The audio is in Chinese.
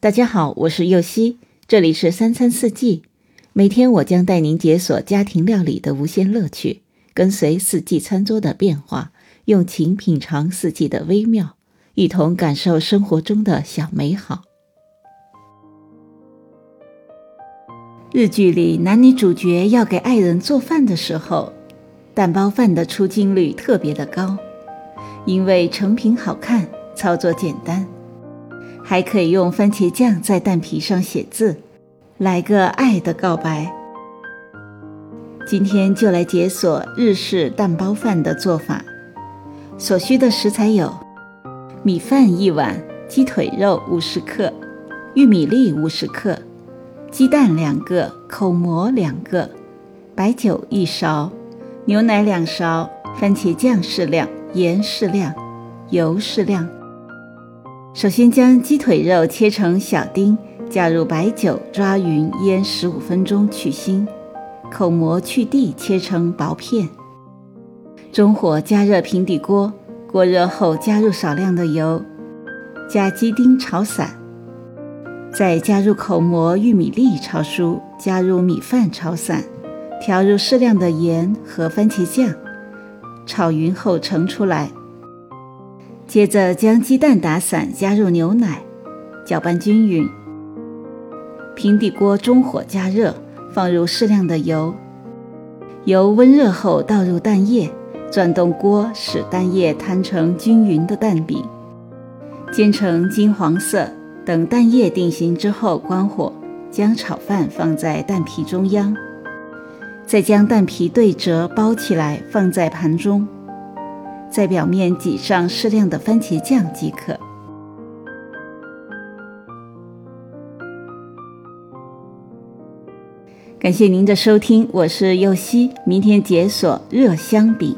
大家好，我是右希，这里是三餐四季。每天我将带您解锁家庭料理的无限乐趣，跟随四季餐桌的变化，用情品尝四季的微妙，一同感受生活中的小美好。日剧里男女主角要给爱人做饭的时候，蛋包饭的出镜率特别的高，因为成品好看，操作简单。还可以用番茄酱在蛋皮上写字，来个爱的告白。今天就来解锁日式蛋包饭的做法。所需的食材有：米饭一碗，鸡腿肉五十克，玉米粒五十克，鸡蛋两个，口蘑两个，白酒一勺，牛奶两勺，番茄酱适量，盐适量，油适量。首先将鸡腿肉切成小丁，加入白酒抓匀，腌十五分钟去腥。口蘑去蒂切成薄片。中火加热平底锅，锅热后加入少量的油，加鸡丁炒散，再加入口蘑、玉米粒炒熟，加入米饭炒散，调入适量的盐和番茄酱，炒匀后盛出来。接着将鸡蛋打散，加入牛奶，搅拌均匀。平底锅中火加热，放入适量的油。油温热后倒入蛋液，转动锅使蛋液摊成均匀的蛋饼，煎成金黄色。等蛋液定型之后，关火，将炒饭放在蛋皮中央，再将蛋皮对折包起来，放在盘中。在表面挤上适量的番茄酱即可。感谢您的收听，我是右希，明天解锁热香饼。